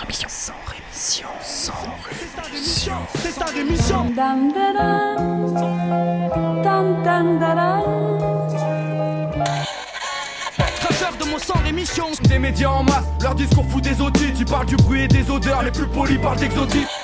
rémission. Sans rémission. Sans rémission. C'est sa rémission. Dam, de mon sang rémission. Des médias en masse, leur discours fout des audits. Tu parles du bruit et des odeurs, les plus polis parlent d'exotisme.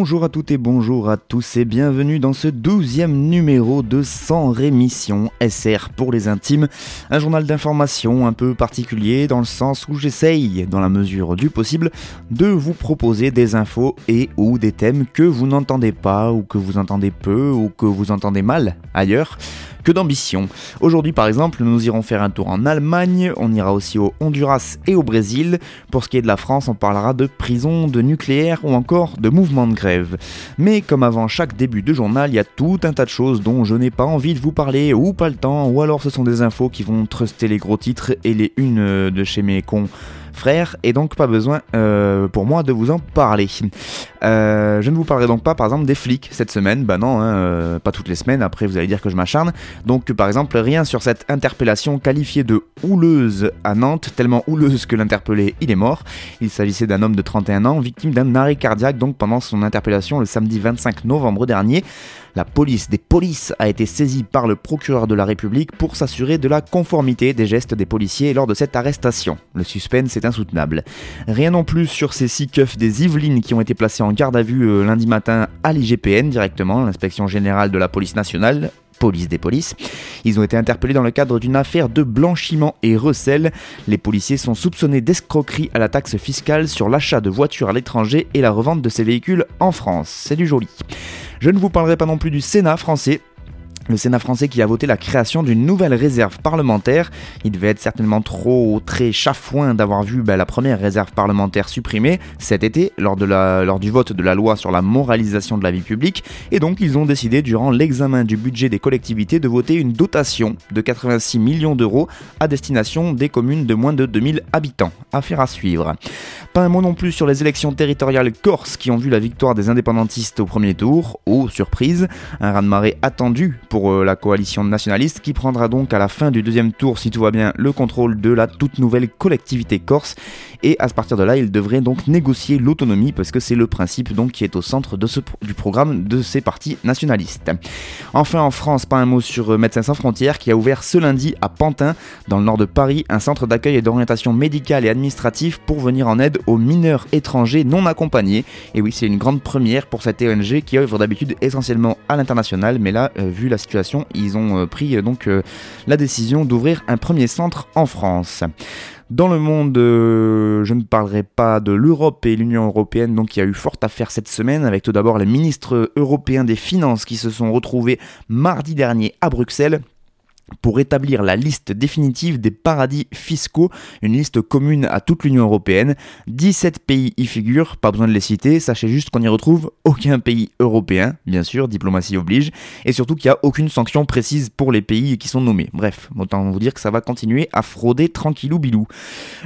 Bonjour à toutes et bonjour à tous et bienvenue dans ce douzième numéro de Sans Rémission SR pour les intimes, un journal d'information un peu particulier dans le sens où j'essaye, dans la mesure du possible, de vous proposer des infos et ou des thèmes que vous n'entendez pas ou que vous entendez peu ou que vous entendez mal ailleurs que d'ambition. Aujourd'hui par exemple, nous irons faire un tour en Allemagne, on ira aussi au Honduras et au Brésil. Pour ce qui est de la France, on parlera de prison, de nucléaire ou encore de mouvement de grève. Mais comme avant chaque début de journal, il y a tout un tas de choses dont je n'ai pas envie de vous parler ou pas le temps, ou alors ce sont des infos qui vont truster les gros titres et les unes de chez mes cons frère, et donc pas besoin euh, pour moi de vous en parler. Euh, je ne vous parlerai donc pas par exemple des flics cette semaine, bah non, hein, euh, pas toutes les semaines, après vous allez dire que je m'acharne. Donc par exemple rien sur cette interpellation qualifiée de houleuse à Nantes, tellement houleuse que l'interpellé il est mort. Il s'agissait d'un homme de 31 ans, victime d'un arrêt cardiaque donc pendant son interpellation le samedi 25 novembre dernier. La police des polices a été saisie par le procureur de la République pour s'assurer de la conformité des gestes des policiers lors de cette arrestation. Le suspense est insoutenable. Rien non plus sur ces six keufs des Yvelines qui ont été placés en garde à vue euh, lundi matin à l'IGPN directement, l'inspection générale de la police nationale, police des polices. Ils ont été interpellés dans le cadre d'une affaire de blanchiment et recel. Les policiers sont soupçonnés d'escroquerie à la taxe fiscale sur l'achat de voitures à l'étranger et la revente de ces véhicules en France. C'est du joli. Je ne vous parlerai pas non plus du Sénat français, le Sénat français qui a voté la création d'une nouvelle réserve parlementaire. Il devait être certainement trop très chafouin d'avoir vu bah, la première réserve parlementaire supprimée cet été lors, de lors du vote de la loi sur la moralisation de la vie publique. Et donc ils ont décidé durant l'examen du budget des collectivités de voter une dotation de 86 millions d'euros à destination des communes de moins de 2000 habitants. Affaire à suivre. Pas un mot non plus sur les élections territoriales corses qui ont vu la victoire des indépendantistes au premier tour. Oh, surprise, un raz-de-marée attendu pour euh, la coalition nationaliste qui prendra donc à la fin du deuxième tour, si tout va bien, le contrôle de la toute nouvelle collectivité corse. Et à partir de là, il devrait donc négocier l'autonomie parce que c'est le principe donc qui est au centre de ce, du programme de ces partis nationalistes. Enfin en France, pas un mot sur euh, Médecins sans frontières qui a ouvert ce lundi à Pantin, dans le nord de Paris, un centre d'accueil et d'orientation médicale et administrative pour venir en aide aux mineurs étrangers non accompagnés. Et oui, c'est une grande première pour cette ONG qui œuvre d'habitude essentiellement à l'international, mais là, euh, vu la situation, ils ont euh, pris euh, donc euh, la décision d'ouvrir un premier centre en France. Dans le monde, je ne parlerai pas de l'Europe et l'Union européenne, donc il y a eu forte affaire cette semaine, avec tout d'abord les ministres européens des Finances qui se sont retrouvés mardi dernier à Bruxelles pour établir la liste définitive des paradis fiscaux, une liste commune à toute l'Union européenne. 17 pays y figurent, pas besoin de les citer, sachez juste qu'on n'y retrouve aucun pays européen, bien sûr, diplomatie oblige, et surtout qu'il n'y a aucune sanction précise pour les pays qui sont nommés. Bref, autant vous dire que ça va continuer à frauder tranquillou bilou.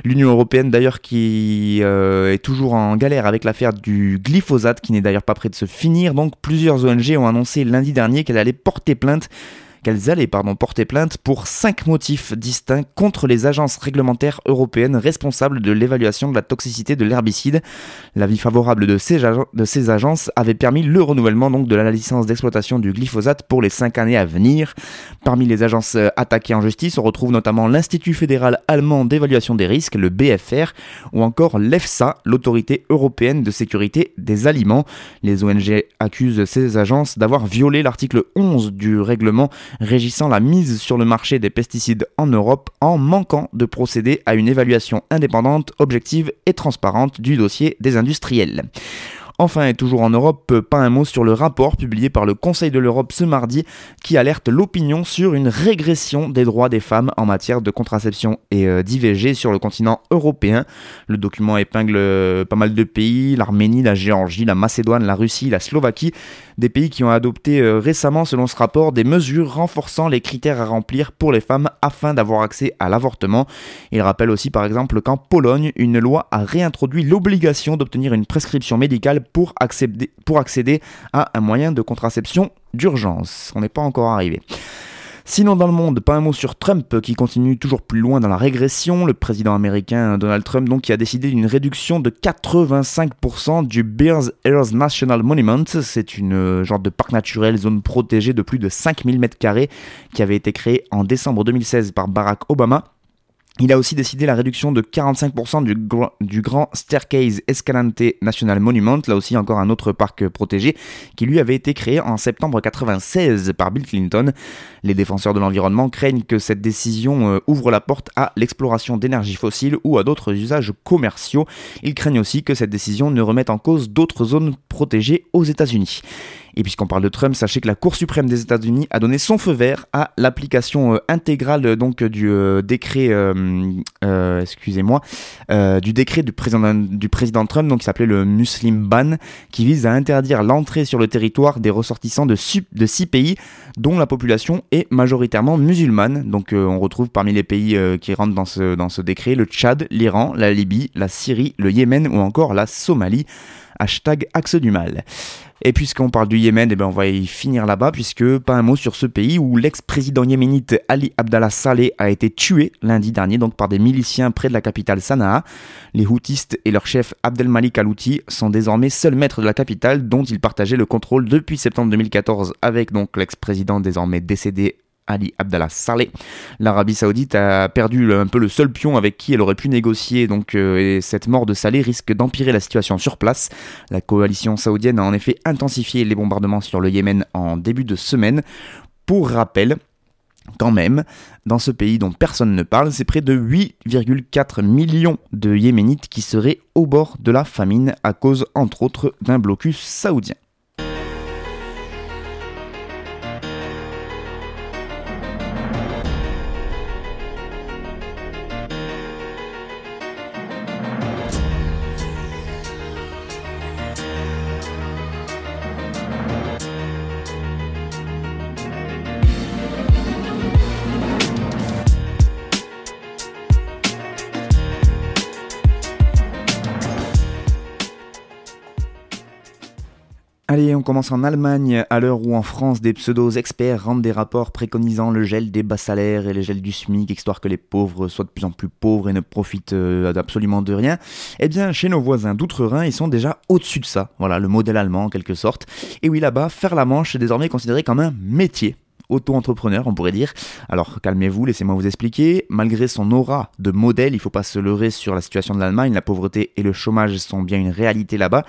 L'Union européenne d'ailleurs qui euh, est toujours en galère avec l'affaire du glyphosate, qui n'est d'ailleurs pas près de se finir, donc plusieurs ONG ont annoncé lundi dernier qu'elle allait porter plainte qu'elles allaient pardon, porter plainte pour cinq motifs distincts contre les agences réglementaires européennes responsables de l'évaluation de la toxicité de l'herbicide. L'avis favorable de ces, de ces agences avait permis le renouvellement donc de la licence d'exploitation du glyphosate pour les cinq années à venir. Parmi les agences attaquées en justice, on retrouve notamment l'Institut fédéral allemand d'évaluation des risques, le BFR, ou encore l'EFSA, l'autorité européenne de sécurité des aliments. Les ONG accusent ces agences d'avoir violé l'article 11 du règlement régissant la mise sur le marché des pesticides en Europe en manquant de procéder à une évaluation indépendante, objective et transparente du dossier des industriels. Enfin, et toujours en Europe, pas un mot sur le rapport publié par le Conseil de l'Europe ce mardi qui alerte l'opinion sur une régression des droits des femmes en matière de contraception et euh, d'IVG sur le continent européen. Le document épingle euh, pas mal de pays, l'Arménie, la Géorgie, la Macédoine, la Russie, la Slovaquie, des pays qui ont adopté euh, récemment, selon ce rapport, des mesures renforçant les critères à remplir pour les femmes afin d'avoir accès à l'avortement. Il rappelle aussi par exemple qu'en Pologne, une loi a réintroduit l'obligation d'obtenir une prescription médicale pour accéder, pour accéder à un moyen de contraception d'urgence. On n'est pas encore arrivé. Sinon dans le monde, pas un mot sur Trump qui continue toujours plus loin dans la régression. Le président américain Donald Trump donc qui a décidé d'une réduction de 85% du Bears Earth National Monument. C'est une euh, genre de parc naturel, zone protégée de plus de 5000 m2 qui avait été créée en décembre 2016 par Barack Obama il a aussi décidé la réduction de 45% du, grand Staircase Escalante National Monument, là aussi encore un autre parc protégé, qui lui avait été créé en septembre 96 par Bill Clinton. Les défenseurs de l'environnement craignent que cette décision euh, ouvre la porte à l'exploration d'énergies fossiles ou à d'autres usages commerciaux. Ils craignent aussi que cette décision ne remette en cause d'autres zones protégées aux États-Unis. Et puisqu'on parle de Trump, sachez que la Cour suprême des États-Unis a donné son feu vert à l'application euh, intégrale donc du euh, décret, euh, excusez-moi, du décret du président, du président Trump, donc qui s'appelait le Muslim Ban, qui vise à interdire l'entrée sur le territoire des ressortissants de, de six pays dont la population est majoritairement musulmane. Donc on retrouve parmi les pays qui rentrent dans ce, dans ce décret le Tchad, l'Iran, la Libye, la Syrie, le Yémen ou encore la Somalie. Hashtag Axe du Mal. Et puisqu'on parle du Yémen, eh ben on va y finir là-bas, puisque pas un mot sur ce pays où l'ex-président yéménite Ali Abdallah Saleh a été tué lundi dernier donc par des miliciens près de la capitale Sanaa. Les Houthis et leur chef Abdelmalik Alouti sont désormais seuls maîtres de la capitale dont ils partageaient le contrôle depuis septembre 2014 avec l'ex-président désormais décédé Ali Abdallah Saleh. L'Arabie Saoudite a perdu un peu le seul pion avec qui elle aurait pu négocier, donc euh, et cette mort de Saleh risque d'empirer la situation sur place. La coalition saoudienne a en effet intensifié les bombardements sur le Yémen en début de semaine. Pour rappel, quand même, dans ce pays dont personne ne parle, c'est près de 8,4 millions de Yéménites qui seraient au bord de la famine à cause entre autres d'un blocus saoudien. Allez, on commence en Allemagne, à l'heure où en France, des pseudo-experts rendent des rapports préconisant le gel des bas salaires et le gel du SMIC, histoire que les pauvres soient de plus en plus pauvres et ne profitent euh, absolument de rien. Eh bien, chez nos voisins d'outre-Rhin, ils sont déjà au-dessus de ça. Voilà, le modèle allemand en quelque sorte. Et oui, là-bas, faire la manche est désormais considéré comme un métier auto-entrepreneur, on pourrait dire. Alors calmez-vous, laissez-moi vous expliquer. Malgré son aura de modèle, il ne faut pas se leurrer sur la situation de l'Allemagne. La pauvreté et le chômage sont bien une réalité là-bas.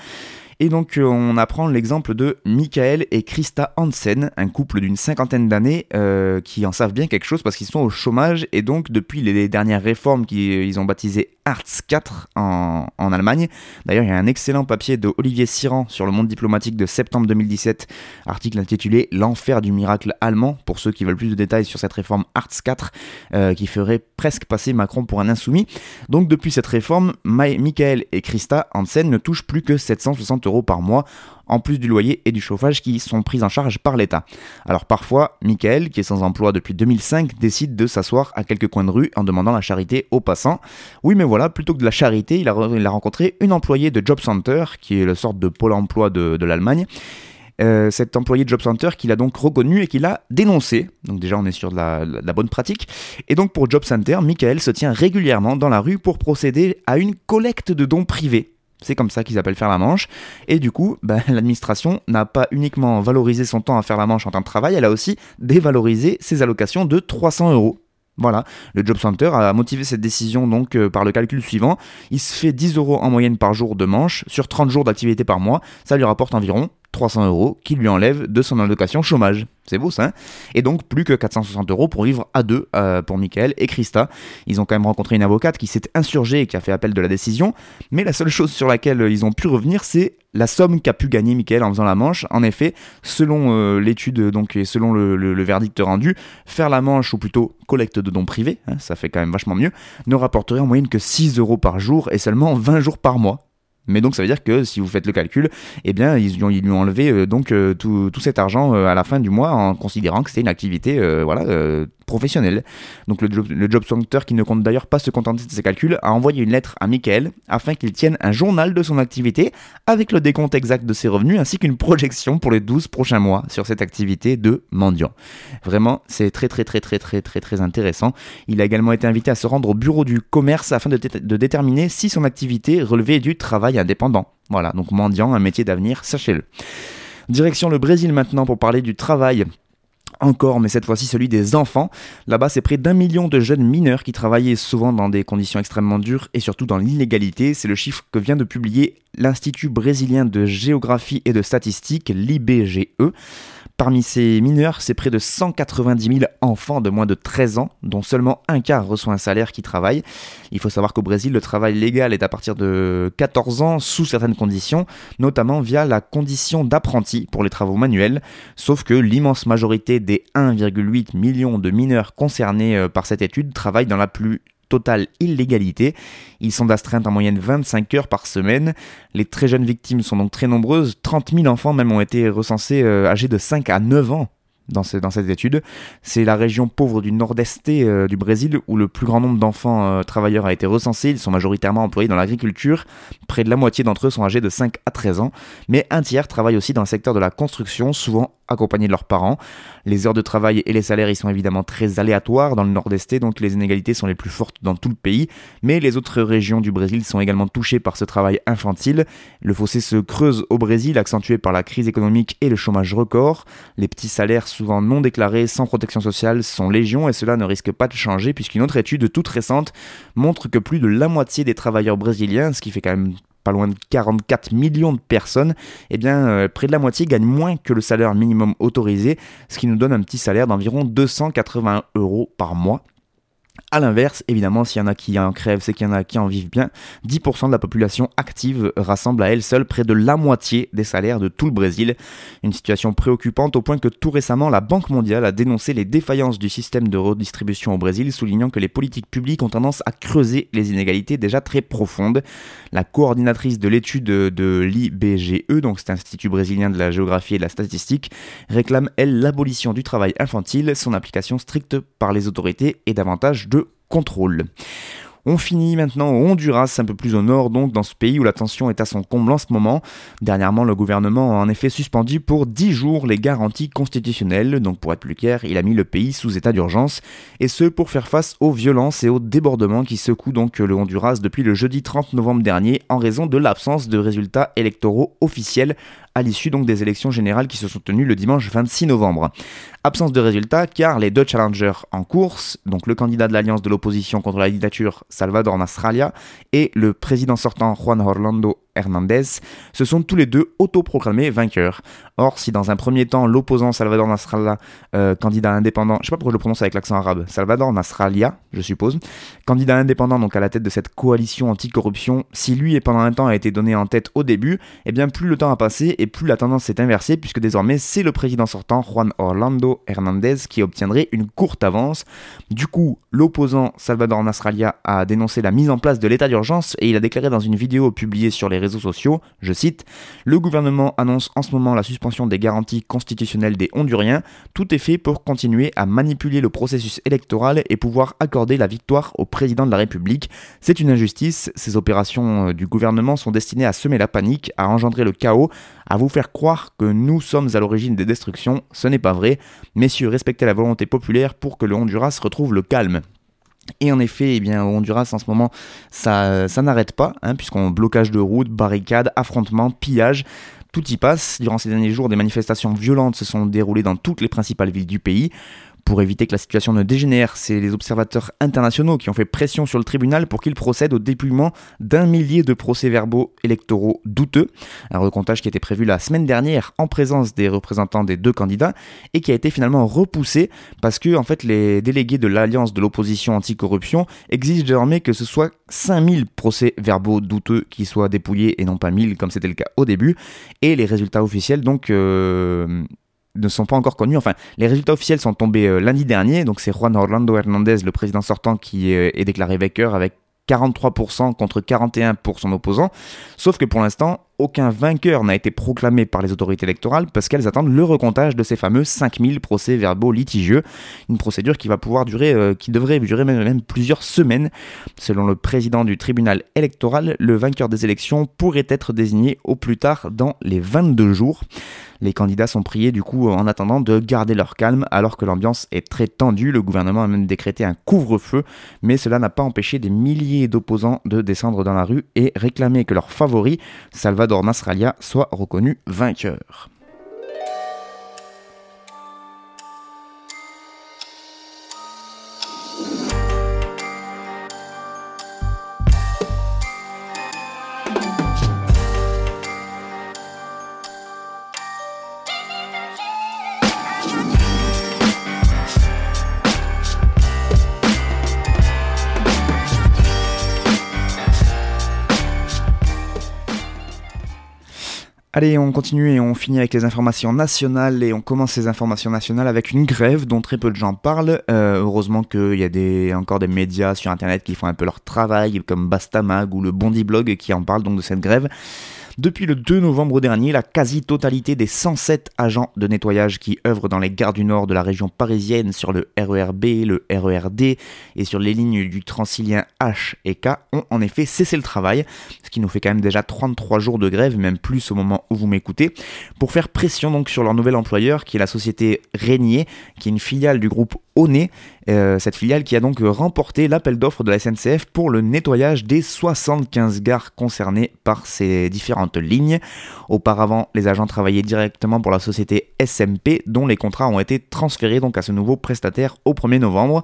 Et donc euh, on apprend l'exemple de Michael et Christa Hansen, un couple d'une cinquantaine d'années euh, qui en savent bien quelque chose parce qu'ils sont au chômage. Et donc depuis les dernières réformes qu'ils ont baptisées Arts 4 en, Allemagne. D'ailleurs, il y a un excellent papier de Olivier Siran sur le monde diplomatique de septembre 2017, article intitulé L'enfer du miracle allemand, pour ceux qui veulent plus de détails sur cette réforme Arts 4, euh, qui ferait presque passer Macron pour un insoumis. Donc depuis cette réforme, Michael et Christa Hansen ne touchent plus que 760 euros par mois en plus du loyer et du chauffage qui sont pris en charge par l'État. Alors parfois, Michael, qui est sans emploi depuis 2005, décide de s'asseoir à quelques coins de rue en demandant la charité aux passants. Oui, mais voilà, plutôt que de la charité, il a, rencontré une employée de Job Center, qui est la sorte de pôle emploi de, l'Allemagne. Euh, cet employé de Job Center qu'il a donc reconnu et qu'il a dénoncé. Donc déjà on est sur de la, bonne pratique. Et donc pour Job Center, Michael se tient régulièrement dans la rue pour procéder à une collecte de dons privés. C'est comme ça qu'ils appellent faire la manche. Et du coup, bah, l'administration n'a pas uniquement valorisé son temps à faire la manche en temps de travail, elle a aussi dévalorisé ses allocations de 300 euros. Voilà, le Job Center a motivé cette décision donc euh, par le calcul suivant. Il se fait 10 euros en moyenne par jour de manche sur 30 jours d'activité par mois. Ça lui rapporte environ 300 euros qui lui enlève de son allocation chômage. C'est beau ça. Hein? Et donc plus que 460 euros pour vivre à deux euh, pour Michael et Christa. Ils ont quand même rencontré une avocate qui s'est insurgée et qui a fait appel de la décision. Mais la seule chose sur laquelle ils ont pu revenir, c'est la somme qu'a pu gagner Michael en faisant la manche. En effet, selon euh, l'étude donc et selon le, verdict rendu, faire la manche ou plutôt collecte de dons privés, hein, ça fait quand même vachement mieux, ne rapporterait en moyenne que 6 euros par jour et seulement 20 jours par mois. Mais donc ça veut dire que si vous faites le calcul, eh bien ils, lui ont enlevé euh, donc euh, tout, cet argent à la fin du mois en considérant que c'était une activité voilà professionnel. Donc le job, le qui ne compte d'ailleurs pas se contenter de ses calculs, a envoyé une lettre à Michael afin qu'il tienne un journal de son activité avec le décompte exact de ses revenus ainsi qu'une projection pour les 12 prochains mois sur cette activité de mendiant. Vraiment, c'est très très très très très très très intéressant. Il a également été invité à se rendre au bureau du commerce afin de déterminer si son activité relevait du travail indépendant. Voilà, donc mendiant, un métier d'avenir, sachez-le. Direction le Brésil maintenant pour parler du travail encore, mais cette fois-ci celui des enfants. Là-bas, c'est près d'un million de jeunes mineurs qui travaillaient souvent dans des conditions extrêmement dures et surtout dans l'illégalité. C'est le chiffre que vient de publier l'Institut brésilien de géographie et de statistique, l'IBGE. Parmi ces mineurs, c'est près de 190 000 enfants de moins de 13 ans, dont seulement un quart reçoit un salaire qui travaille. Il faut savoir qu'au Brésil, le travail légal est à partir de 14 ans sous certaines conditions, notamment via la condition d'apprenti pour les travaux manuels, sauf que l'immense majorité des 1,8 million de mineurs concernés euh, par cette étude travaillent dans la plus totale illégalité. Ils sont d'astreinte en moyenne 25 heures par semaine. Les très jeunes victimes sont donc très nombreuses. 30 000 enfants même ont été recensés euh, âgés de 5 à 9 ans dans, dans, cette étude. C'est la région pauvre du nord-est euh, du Brésil où le plus grand nombre d'enfants euh, travailleurs a été recensé. Ils sont majoritairement employés dans l'agriculture. Près de la moitié d'entre eux sont âgés de 5 à 13 ans. Mais un tiers travaille aussi dans le secteur de la construction, souvent accompagnés de leurs parents. Les heures de travail et les salaires y sont évidemment très aléatoires dans le nord-est, donc les inégalités sont les plus fortes dans tout le pays, mais les autres régions du Brésil sont également touchées par ce travail infantile. Le fossé se creuse au Brésil, accentué par la crise économique et le chômage record. Les petits salaires souvent non déclarés, sans protection sociale, sont légion et cela ne risque pas de changer puisqu'une autre étude toute récente montre que plus de la moitié des travailleurs brésiliens, ce qui fait quand même pas loin de 44 millions de personnes, eh bien, euh, près de la moitié gagnent moins que le salaire minimum autorisé, ce qui nous donne un petit salaire d'environ 280 euros par mois. A l'inverse, évidemment, s'il y en a qui en crèvent, c'est qu'il y en a qui en vivent bien. 10% de la population active rassemble à elle seule près de la moitié des salaires de tout le Brésil. Une situation préoccupante au point que tout récemment, la Banque mondiale a dénoncé les défaillances du système de redistribution au Brésil, soulignant que les politiques publiques ont tendance à creuser les inégalités déjà très profondes. La coordinatrice de l'étude de l'IBGE, donc cet Institut brésilien de la géographie et de la statistique, réclame, elle, l'abolition du travail infantile, son application stricte par les autorités et davantage de contrôle. On finit maintenant au Honduras, un peu plus au nord, donc dans ce pays où la tension est à son comble en ce moment. Dernièrement, le gouvernement a en effet suspendu pour 10 jours les garanties constitutionnelles, donc pour être plus clair, il a mis le pays sous état d'urgence, et ce pour faire face aux violences et aux débordements qui secouent le Honduras depuis le jeudi 30 novembre dernier en raison de l'absence de résultats électoraux officiels à l'issue donc des élections générales qui se sont tenues le dimanche 26 novembre. Absence de résultats car les deux challengers en course, donc le candidat de l'alliance de l'opposition contre la dictature Salvador Nasrallah et le président sortant Juan Orlando Hernandez se sont tous les deux autoproclamés vainqueurs. Or, si dans un premier temps, l'opposant Salvador Nasrallah, euh, candidat indépendant, je sais pas pourquoi je le prononce avec l'accent arabe, Salvador Nasrallah, je suppose, candidat indépendant donc à la tête de cette coalition anticorruption, si lui et pendant un temps a été donné en tête au début, eh bien plus le temps a passé et plus la tendance s'est inversée puisque désormais c'est le président sortant Juan Orlando Hernandez qui obtiendrait une courte avance. Du coup, l'opposant Salvador Nasrallah a dénoncé la mise en place de l'état d'urgence et il a déclaré dans une vidéo publiée sur les réseaux sociaux, je cite, Le gouvernement annonce en ce moment la suspension des garanties constitutionnelles des Honduriens. Tout est fait pour continuer à manipuler le processus électoral et pouvoir accorder la victoire au président de la République. C'est une injustice. Ces opérations euh, du gouvernement sont destinées à semer la panique, à engendrer le chaos, à vous faire croire que nous sommes à l'origine des destructions. Ce n'est pas vrai. Messieurs, respectez la volonté populaire pour que le Honduras retrouve le calme. Et en effet, eh bien, au Honduras, en ce moment, ça, ça n'arrête pas, hein, puisqu'on blocage de routes, barricades, affrontements, pillages. Tout y passe. Durant ces derniers jours, des manifestations violentes se sont déroulées dans toutes les principales villes du pays. Pour éviter que la situation ne dégénère, c'est les observateurs internationaux qui ont fait pression sur le tribunal pour qu'il procède au dépouillement d'un millier de procès-verbaux électoraux douteux. Un recomptage qui était prévu la semaine dernière en présence des représentants des deux candidats et qui a été finalement repoussé parce que en fait les délégués de l'Alliance de l'opposition anticorruption exigent désormais que ce soit 5000 procès-verbaux douteux qui soient dépouillés et non pas 1000 comme c'était le cas au début. Et les résultats officiels donc euh, ne sont pas encore connus. Enfin, les résultats officiels sont tombés euh, lundi dernier. Donc, c'est Juan Orlando Hernandez, le président sortant, qui euh, est déclaré vainqueur avec 43% contre 41% pour son opposant. Sauf que pour l'instant, aucun vainqueur n'a été proclamé par les autorités électorales parce qu'elles attendent le recomptage de ces fameux 5000 procès-verbaux litigieux. Une procédure qui va pouvoir durer, euh, qui devrait durer même, plusieurs semaines. Selon le président du tribunal électoral, le vainqueur des élections pourrait être désigné au plus tard dans les 22 jours. Les candidats sont priés du coup en attendant de garder leur calme alors que l'ambiance est très tendue. Le gouvernement a même décrété un couvre-feu, mais cela n'a pas empêché des milliers d'opposants de descendre dans la rue et réclamer que leur favori, Salvador Nasrallah, soit reconnu vainqueur. Allez, on continue et on finit avec les informations nationales et on commence ces informations nationales avec une grève dont très peu de gens parlent. Euh, heureusement qu'il y a encore des médias sur internet qui font un peu leur travail, comme Bastamag ou le Bondi Blog qui en parlent donc de cette grève. Depuis le 2 novembre dernier, la quasi-totalité des 107 agents de nettoyage qui œuvrent dans les gares du Nord de la région parisienne sur le RERB, le RERD et sur les lignes du Transilien H et K ont en effet cessé le travail, ce qui nous fait quand même déjà 33 jours de grève, même plus au moment où vous m'écoutez, pour faire pression donc sur leur nouvel employeur qui est la société Régnier, qui est une filiale du groupe Oné, euh, cette filiale qui a donc remporté l'appel d'offres de la SNCF pour le nettoyage des 75 gares concernées par ces différentes lignes. Auparavant, les agents travaillaient directement pour la société SMP dont les contrats ont été transférés donc à ce nouveau prestataire au 1er novembre.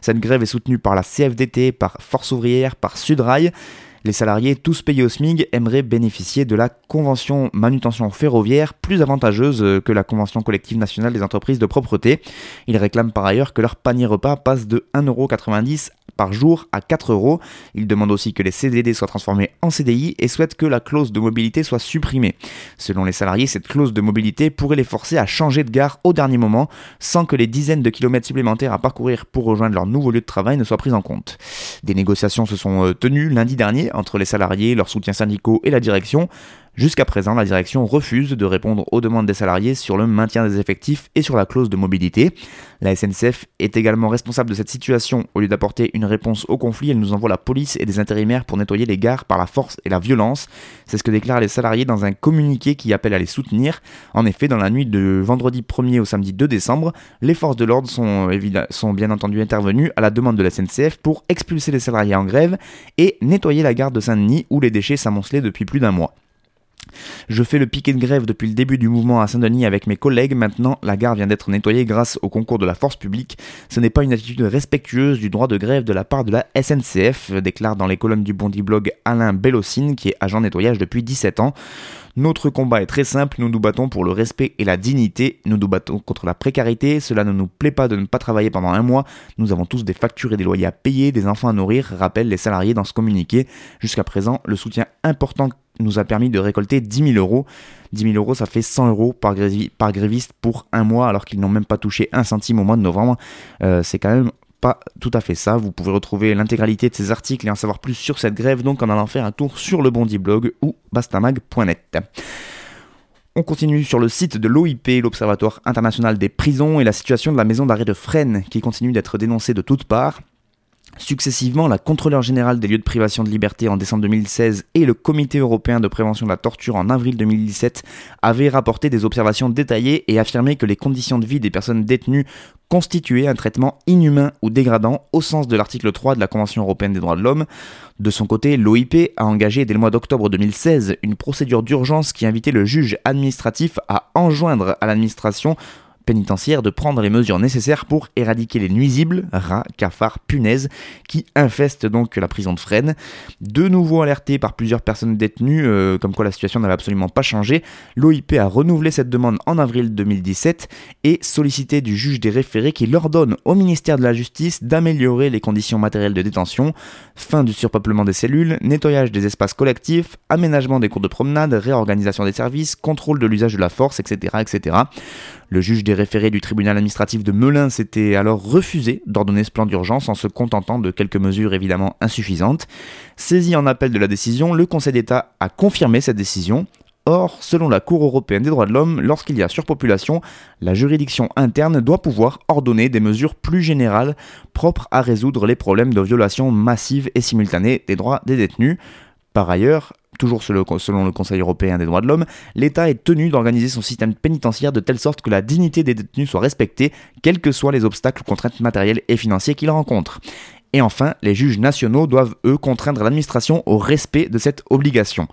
Cette grève est soutenue par la CFDT, par Force ouvrière, par Sudrail. Les salariés, tous payés au SMIG, aimeraient bénéficier de la convention manutention ferroviaire plus avantageuse que la convention collective nationale des entreprises de propreté. Ils réclament par ailleurs que leur panier repas passe de 1,90€ par jour à 4 euros. Ils demandent aussi que les CDD soient transformés en CDI et souhaitent que la clause de mobilité soit supprimée. Selon les salariés, cette clause de mobilité pourrait les forcer à changer de gare au dernier moment sans que les dizaines de kilomètres supplémentaires à parcourir pour rejoindre leur nouveau lieu de travail ne soient prises en compte. Des négociations se sont euh, tenues lundi dernier entre les salariés, leurs soutiens syndicaux et la direction. Jusqu'à présent, la direction refuse de répondre aux demandes des salariés sur le maintien des effectifs et sur la clause de mobilité. La SNCF est également responsable de cette situation. Au lieu d'apporter une réponse au conflit, elle nous envoie la police et des intérimaires pour nettoyer les gares par la force et la violence. C'est ce que déclarent les salariés dans un communiqué qui appelle à les soutenir. En effet, dans la nuit de vendredi 1er au samedi 2 décembre, les forces de l'ordre sont, sont bien entendu intervenues à la demande de la SNCF pour expulser les salariés en grève et nettoyer la gare de Saint-Denis où les déchets s'amoncelaient depuis plus d'un mois. Je fais le piquet de grève depuis le début du mouvement à Saint-Denis avec mes collègues. Maintenant, la gare vient d'être nettoyée grâce au concours de la force publique. Ce n'est pas une attitude respectueuse du droit de grève de la part de la SNCF, déclare dans les colonnes du Bondi Blog Alain Bellocine, qui est agent nettoyage depuis 17 ans. Notre combat est très simple, nous nous battons pour le respect et la dignité, nous nous battons contre la précarité, cela ne nous plaît pas de ne pas travailler pendant un mois, nous avons tous des factures et des loyers à payer, des enfants à nourrir, rappellent les salariés dans ce communiqué. Jusqu'à présent, le soutien important nous a permis de récolter 10 000 euros. 10 000 euros, ça fait 100 euros par, gréviste pour un mois, alors qu'ils n'ont même pas touché un centime au mois de novembre. Euh, c'est quand même pas tout à fait ça. Vous pouvez retrouver l'intégralité de ces articles et en savoir plus sur cette grève, donc en allant faire un tour sur le Bondi Blog ou bastamag.net. On continue sur le site de l'OIP, l'Observatoire international des prisons, et la situation de la maison d'arrêt de Fresnes, qui continue d'être dénoncée de toutes parts. Successivement, la contrôleur générale des lieux de privation de liberté en décembre 2016 et le Comité européen de prévention de la torture en avril 2017 avaient rapporté des observations détaillées et affirmé que les conditions de vie des personnes détenues constituaient un traitement inhumain ou dégradant au sens de l'article 3 de la Convention européenne des droits de l'homme. De son côté, l'OIP a engagé dès le mois d'octobre 2016 une procédure d'urgence qui invitait le juge administratif à enjoindre à l'administration pénitentiaire de prendre les mesures nécessaires pour éradiquer les nuisibles, rats, cafards, punaises, qui infestent donc la prison de Fresnes. De nouveau alerté par plusieurs personnes détenues, euh, comme quoi la situation n'avait absolument pas changé, l'OIP a renouvelé cette demande en avril 2017 et sollicité du juge des référés qui l'ordonne au ministère de la Justice d'améliorer les conditions matérielles de détention, fin du surpeuplement des cellules, nettoyage des espaces collectifs, aménagement des cours de promenade, réorganisation des services, contrôle de l'usage de la force, etc. etc. Le juge des référé du tribunal administratif de Melun s'était alors refusé d'ordonner ce plan d'urgence en se contentant de quelques mesures évidemment insuffisantes. Saisi en appel de la décision, le Conseil d'État a confirmé cette décision. Or, selon la Cour européenne des droits de l'homme, lorsqu'il y a surpopulation, la juridiction interne doit pouvoir ordonner des mesures plus générales propres à résoudre les problèmes de violation massive et simultanée des droits des détenus. Par ailleurs, toujours selon le Conseil européen des droits de l'homme, l'État est tenu d'organiser son système pénitentiaire de telle sorte que la dignité des détenus soit respectée, quels que soient les obstacles ou contraintes matérielles et financiers qu'ils rencontrent. Et enfin, les juges nationaux doivent, eux, contraindre l'administration au respect de cette obligation.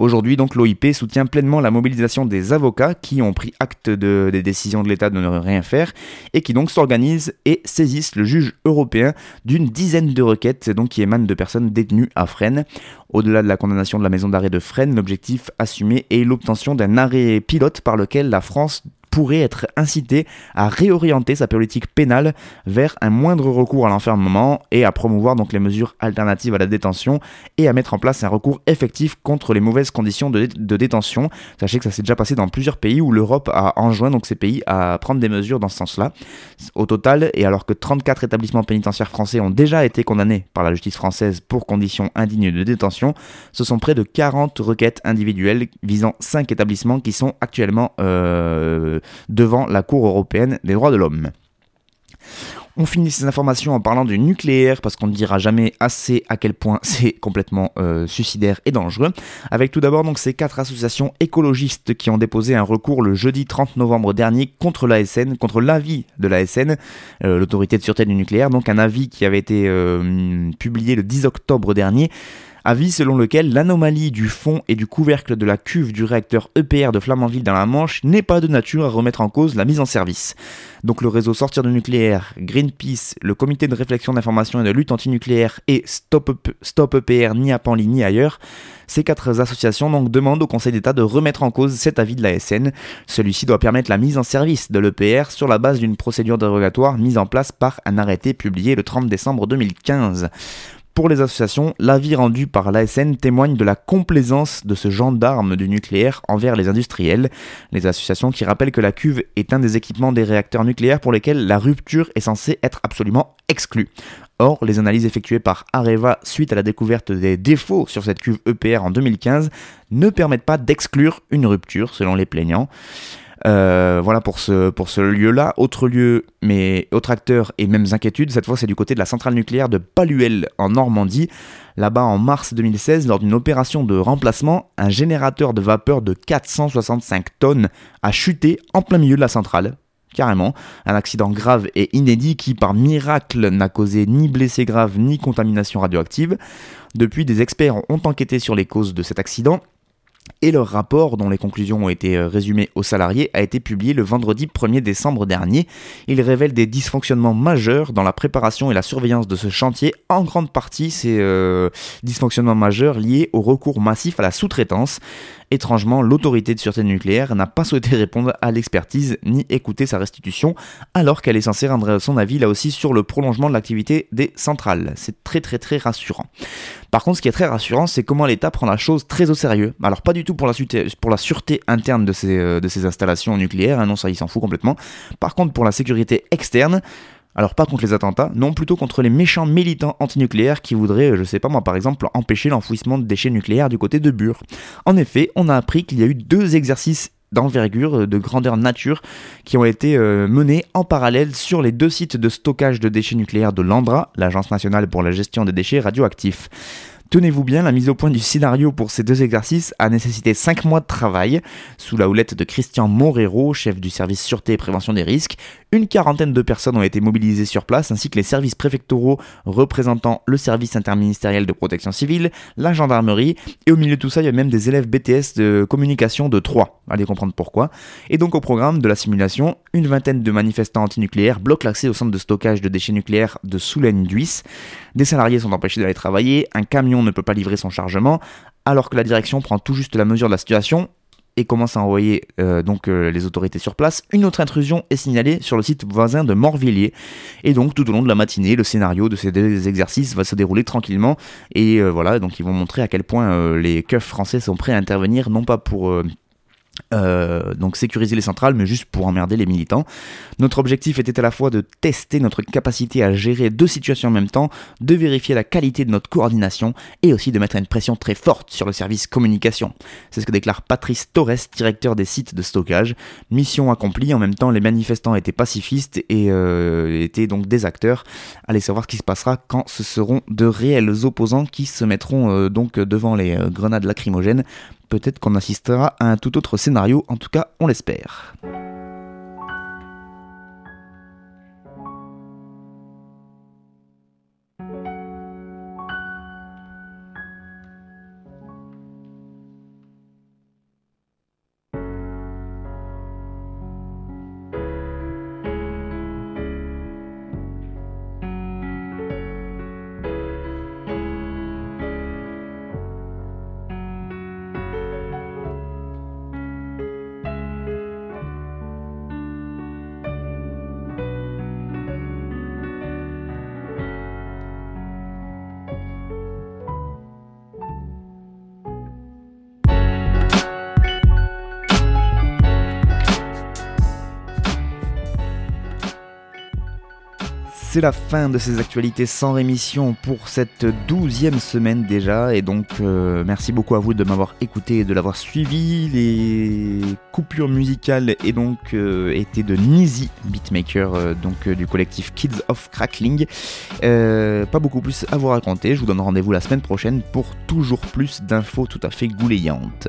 Aujourd'hui, donc, l'OIP soutient pleinement la mobilisation des avocats qui ont pris acte de, des décisions de l'État de ne rien faire et qui donc s'organisent et saisissent le juge européen d'une dizaine de requêtes qui émanent de personnes détenues à Fresnes. Au-delà de la condamnation de la maison d'arrêt de Fresnes, l'objectif assumé est l'obtention d'un arrêt pilote par lequel la France pourrait être incité à réorienter sa politique pénale vers un moindre recours à l'enfermement et à promouvoir donc les mesures alternatives à la détention et à mettre en place un recours effectif contre les mauvaises conditions de, détention. Sachez que ça s'est déjà passé dans plusieurs pays où l'Europe a enjoint donc ces pays à prendre des mesures dans ce sens-là. Au total, et alors que 34 établissements pénitentiaires français ont déjà été condamnés par la justice française pour conditions indignes de détention, ce sont près de 40 requêtes individuelles visant 5 établissements qui sont actuellement euh, devant la Cour européenne des droits de l'homme. On finit ces informations en parlant du nucléaire parce qu'on ne dira jamais assez à quel point c'est complètement euh, suicidaire et dangereux. Avec tout d'abord ces quatre associations écologistes qui ont déposé un recours le jeudi 30 novembre dernier contre l'ASN, contre l'avis de l'ASN, euh, l'autorité de sûreté du nucléaire, donc un avis qui avait été euh, publié le 10 octobre dernier avis selon lequel l'anomalie du fond et du couvercle de la cuve du réacteur EPR de Flamanville dans la Manche n'est pas de nature à remettre en cause la mise en service. Donc le réseau Sortir du nucléaire, Greenpeace, le comité de réflexion d'information et de lutte antinucléaire et Stop, Stop EPR ni à Panly ni ailleurs, ces quatre associations donc demandent au Conseil d'État de remettre en cause cet avis de la SN. Celui-ci doit permettre la mise en service de l'EPR sur la base d'une procédure dérogatoire mise en place par un arrêté publié le 30 décembre 2015. Pour les associations, l'avis rendu par l'ASN témoigne de la complaisance de ce gendarme du nucléaire envers les industriels. Les associations qui rappellent que la cuve est un des équipements des réacteurs nucléaires pour lesquels la rupture est censée être absolument exclue. Or, les analyses effectuées par Areva suite à la découverte des défauts sur cette cuve EPR en 2015 ne permettent pas d'exclure une rupture selon les plaignants. Euh, voilà pour ce, lieu-là. Autre lieu, mais autre acteur et mêmes inquiétudes, cette fois c'est du côté de la centrale nucléaire de Paluel en Normandie. Là-bas, en mars 2016, lors d'une opération de remplacement, un générateur de vapeur de 465 tonnes a chuté en plein milieu de la centrale. Carrément, un accident grave et inédit qui, par miracle, n'a causé ni blessés graves ni contamination radioactive. Depuis, des experts ont enquêté sur les causes de cet accident et leur rapport, dont les conclusions ont été euh, résumées aux salariés, a été publié le vendredi 1er décembre dernier. Il révèle des dysfonctionnements majeurs dans la préparation et la surveillance de ce chantier, en grande partie ces euh, dysfonctionnements majeurs liés au recours massif à la sous-traitance. Étrangement, l'autorité de sûreté nucléaire n'a pas souhaité répondre à l'expertise ni écouter sa restitution, alors qu'elle est censée rendre son avis là aussi sur le prolongement de l'activité des centrales. C'est très très très rassurant. Par contre, ce qui est très rassurant, c'est comment l'État prend la chose très au sérieux. Alors pas du tout pour la, sûreté interne de ces, euh, de ces installations nucléaires, hein, non ça il s'en fout complètement. Par contre, pour la sécurité externe, alors pas contre les attentats, non plutôt contre les méchants militants antinucléaires qui voudraient, je sais pas moi par exemple, empêcher l'enfouissement de déchets nucléaires du côté de Bure. En effet, on a appris qu'il y a eu deux exercices d'envergure, de grandeur nature, qui ont été euh, menés en parallèle sur les deux sites de stockage de déchets nucléaires de l'ANDRA, l'Agence nationale pour la gestion des déchets radioactifs. Tenez-vous bien, la mise au point du scénario pour ces deux exercices a nécessité 5 mois de travail, sous la houlette de Christian Morero, chef du service sûreté et prévention des risques. Une quarantaine de personnes ont été mobilisées sur place, ainsi que les services préfectoraux représentant le service interministériel de protection civile, la gendarmerie, et au milieu de tout ça, il y a même des élèves BTS de communication de 3. Allez comprendre pourquoi. Et donc au programme de la simulation, une vingtaine de manifestants antinucléaires bloquent l'accès au centre de stockage de déchets nucléaires de Soulaine-Duis. Des salariés sont empêchés d'aller travailler, un camion ne peut pas livrer son chargement, alors que la direction prend tout juste la mesure de la situation et commence à envoyer euh, donc euh, les autorités sur place. Une autre intrusion est signalée sur le site voisin de Morvilliers. Et donc tout au long de la matinée, le scénario de ces deux exercices va se dérouler tranquillement. Et euh, voilà, donc ils vont montrer à quel point les keufs français sont prêts à intervenir, non pas pour Euh, donc sécuriser les centrales, mais juste pour emmerder les militants. Notre objectif était à la fois de tester notre capacité à gérer deux situations en même temps, de vérifier la qualité de notre coordination et aussi de mettre une pression très forte sur le service communication. C'est ce que déclare Patrice Torres, directeur des sites de stockage. Mission accomplie, en même temps les manifestants étaient pacifistes et euh, étaient donc des acteurs. Allez savoir ce qui se passera quand ce seront de réels opposants qui se mettront euh, donc devant les grenades lacrymogènes peut-être qu'on assistera à un tout autre scénario, en tout cas on l'espère. C'est la fin de ces actualités sans rémission pour cette douzième semaine déjà. Et donc, euh, merci beaucoup à vous de m'avoir écouté et de l'avoir suivi. Les coupures musicales et donc euh, étaient de Nizi Beatmaker, euh, donc du collectif Kids of Crackling. pas beaucoup plus à vous raconter. Je vous donne rendez-vous la semaine prochaine pour toujours plus d'infos tout à fait gouléantes.